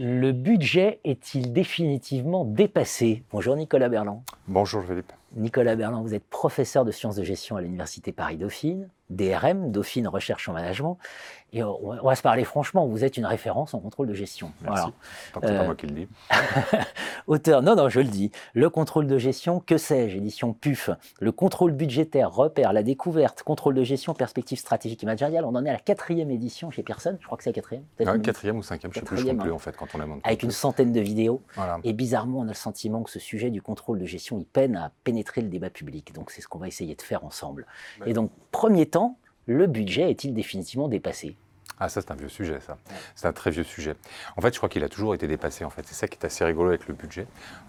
Le budget est-il définitivement dépassé? Bonjour Nicolas Berland. Bonjour Philippe. Nicolas Berland, vous êtes professeur de sciences de gestion à l'Université Paris-Dauphine, DRM, Dauphine Recherche en Management. Et on va se parler franchement, vous êtes une référence en contrôle de gestion. Merci. Voilà. Tant que c'est pas moi qui le dis. Auteur, non, non, je le dis. Le contrôle de gestion, que sais-je, édition PUF. Le contrôle budgétaire, repère, la découverte, contrôle de gestion, perspective stratégique et managériale. On en est à la quatrième édition chez personne. Je crois que c'est la quatrième. Ouais, quatrième ou cinquième, je ne sais plus, je plus en fait quand on a monté. Avec une centaine de vidéos. Et bizarrement, on a le sentiment que ce sujet du contrôle de gestion, il peine à pénétrer le débat public. Donc c'est ce qu'on va essayer de faire ensemble. Et donc, premier temps, le budget est-il définitivement dépassé? Ah ça c'est un vieux sujet ça. C'est un très vieux sujet. En fait je crois qu'il a toujours été dépassé en fait. C'est ça qui est assez rigolo avec le budget.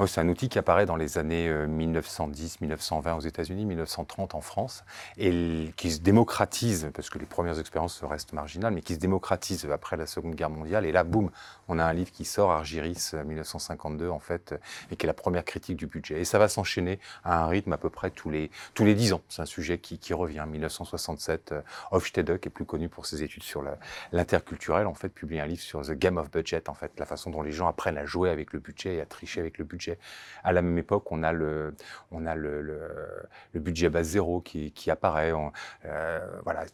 C'est un outil qui apparaît dans les années 1910, euh, 1920 aux États-Unis, 1930 en France et qui se démocratise parce que les premières expériences restent marginales mais qui se démocratise après la Seconde Guerre mondiale et là boum on a un livre qui sort Argiris 1952 euh, en fait et qui est la première critique du budget et ça va s'enchaîner à un rythme à peu près tous les tous les 10 ans. C'est un sujet qui, qui revient. 1967 Hofstede qui est plus connu pour ses études sur la l'interculturel en fait publie un livre sur the game of budget en fait, la façon dont les gens apprennent à jouer avec le budget et à tricher avec le budget. À la même époque, on a le, on a le, le, budget base zéro qui, qui apparaît. euh, voilà,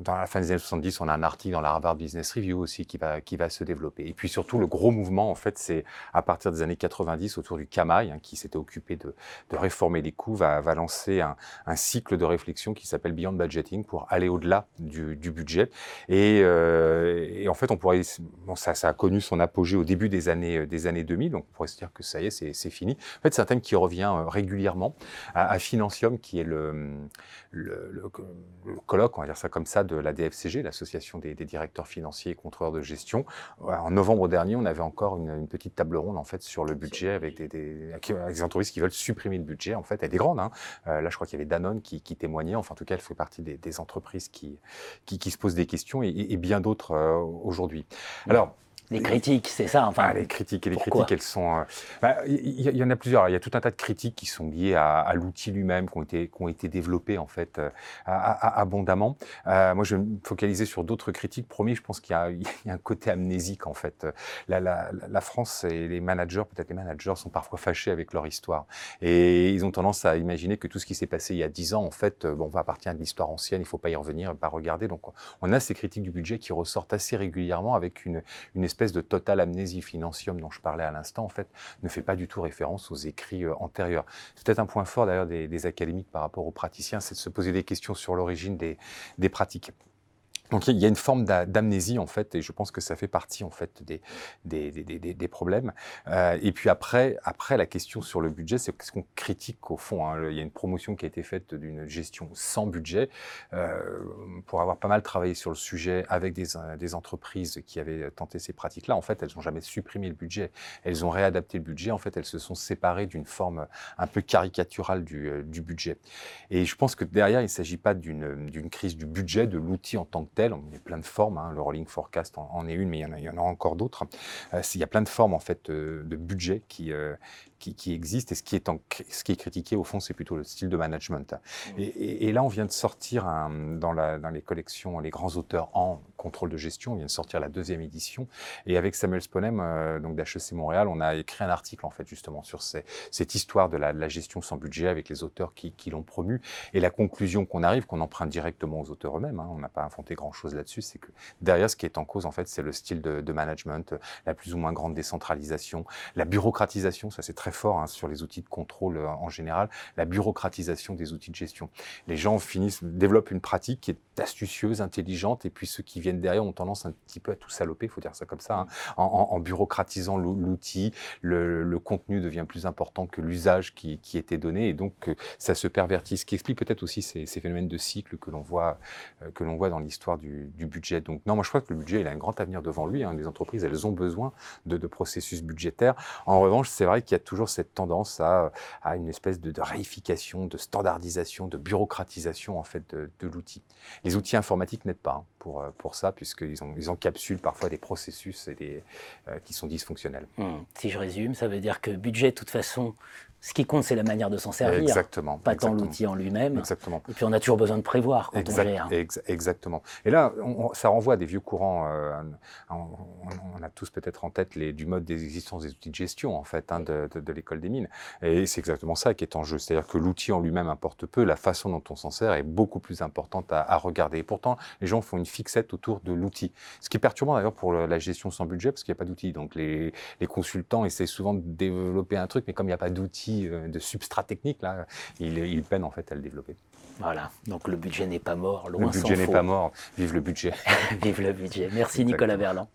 dans la fin des années 70, on a un article dans la Harvard Business Review aussi qui va, qui va se développer. Et puis surtout, le gros mouvement en fait, c'est à partir des années 90 autour du CAMAI, hein, qui s'était occupé de, de, réformer les coûts, va, va lancer un, un cycle de réflexion qui s'appelle Beyond Budgeting pour aller au-delà du, du budget. Et, euh, et, en fait, on pourrait, bon, ça, ça, a connu son apogée au début des années, euh, des années 2000, donc on pourrait se dire que ça y est, c'est fini. En fait, c'est un thème qui revient euh, régulièrement à, Financium, qui est le, le, le, colloque, on va dire ça comme ça, de la DFCG, l'association des, directeurs financiers et contrôleurs de gestion. En novembre dernier, on avait encore une, petite table ronde en fait sur le budget avec des, des, des, entreprises qui veulent supprimer le budget. En fait, elle est grande. Hein. Là, je crois qu'il y avait Danone qui, qui témoignait. Enfin, en tout cas, elle fait partie des, entreprises qui, qui se posent des questions et, et bien d'autres euh, aujourd'hui. Alors, les critiques, c'est ça. Enfin, ah, les critiques et les critiques, elles sont. Euh, bah, il y, y, en a plusieurs. Il y a tout un tas de critiques qui sont liées à, à l'outil lui-même, qui ont été qui ont été développés en fait euh, à, abondamment. Euh, moi, je vais me focaliser sur d'autres critiques. Promis, je pense qu'il y, y, a un côté amnésique en fait. La, la, la France et les managers, peut-être les managers, sont parfois fâchés avec leur histoire et ils ont tendance à imaginer que tout ce qui s'est passé il y a dix ans, en fait, bon, va appartient à de l'histoire ancienne. Il faut pas y revenir, pas regarder. Donc, on a ces critiques du budget qui ressortent assez régulièrement avec une une espèce espèce de totale amnésie financium dont je parlais à l'instant, en fait, ne fait pas du tout référence aux écrits euh, antérieurs. C'est peut-être un point fort d'ailleurs des, académiques par rapport aux praticiens, c'est de se poser des questions sur l'origine des pratiques. Donc il y a une forme d'amnésie en fait, et je pense que ça fait partie en fait des, des, des, des, des problèmes. Euh, et puis après, après la question sur le budget, c'est ce qu'on critique au fond. Hein. Il y a une promotion qui a été faite d'une gestion sans budget. Euh, pour avoir pas mal travaillé sur le sujet avec des, des entreprises qui avaient tenté ces pratiques-là, en fait, elles n'ont jamais supprimé le budget. Elles ont réadapté le budget. En fait, elles se sont séparées d'une forme un peu caricaturale du, euh, du budget. Et je pense que derrière, il ne s'agit pas d'une crise du budget, de l'outil en tant que tel. Il y a plein de formes. Hein. Le rolling forecast en, en, est une, mais il y en a, il y en a encore d'autres. Euh, il y a plein de formes en fait euh, de budget qui, euh, qui, qui existent. Et ce qui est, en, ce qui est critiqué au fond, c'est plutôt le style de management. Mmh. Et, et, et, là, on vient de sortir un, dans, la, dans les collections, les grands auteurs en contrôle de gestion. On vient de sortir la deuxième édition. Et avec Samuel Sponem, euh, donc d'HEC Montréal, on a écrit un article en fait justement sur ces, cette histoire de la, de la, gestion sans budget avec les auteurs qui, qui l'ont promu. Et la conclusion qu'on arrive, qu'on emprunte directement aux auteurs eux-mêmes. Hein, on n'a pas inventé grand-chose là-dessus. C'est que derrière, ce qui est en cause, en fait, c'est le style de, de, management, la plus ou moins grande décentralisation, la bureaucratisation. Ça, c'est très fort hein, sur les outils de contrôle euh, en général. La bureaucratisation des outils de gestion. Les gens finissent, développent une pratique qui est astucieuse, intelligente, et puis ceux qui viennent derrière ont tendance un petit peu à tout saloper, il faut dire ça comme ça, hein, en, bureaucratisant l'outil, le, contenu devient plus important que l'usage qui, était donné, et donc euh, ça se pervertit, ce qui explique peut-être aussi ces, phénomènes de cycle que l'on voit, euh, que voit dans l'histoire du, du, budget. Donc non, moi je crois que le budget il a un grand avenir devant lui. Hein. Les entreprises, elles ont besoin de, de processus budgétaires. En revanche, c'est vrai qu'il y a toujours toujours cette tendance à, à une espèce de, de, réification, de standardisation, de bureaucratisation en fait de, de l'outil. Les outils informatiques n'aident pas hein, pour, pour ça, puisqu'ils ont, ils encapsulent parfois des processus et des, euh, qui sont dysfonctionnels. Hum. Si je résume, ça veut dire que budget, de toute façon, ce qui compte, c'est la manière de s'en servir. Exactement. Pas exactement. tant l'outil en lui-même. Exactement. Et puis on a toujours besoin de prévoir quand exact, on gère. Ex exactement. Et là, on, ça renvoie à des vieux courants. Euh, on, a tous peut-être en tête les, du mode des existences des outils de gestion, en fait, hein, de, de, de l'école des mines. Et c'est exactement ça qui est en jeu. C'est-à-dire que l'outil en lui-même importe peu, la façon dont on s'en sert est beaucoup plus importante à, à, regarder. Et pourtant, les gens font une fixette autour de l'outil. Ce qui est perturbant d'ailleurs pour la gestion sans budget, parce qu'il n'y a pas d'outil. Donc les, les, consultants essaient souvent de développer un truc, mais comme il n'y a pas d'outil euh, de substance technique, là, il, il, peine en fait à le développer. Voilà, donc le budget n'est pas mort, loin Le budget n'est pas mort, vive le budget. vive le budget. Merci. Nicolas Verland.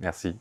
Merci.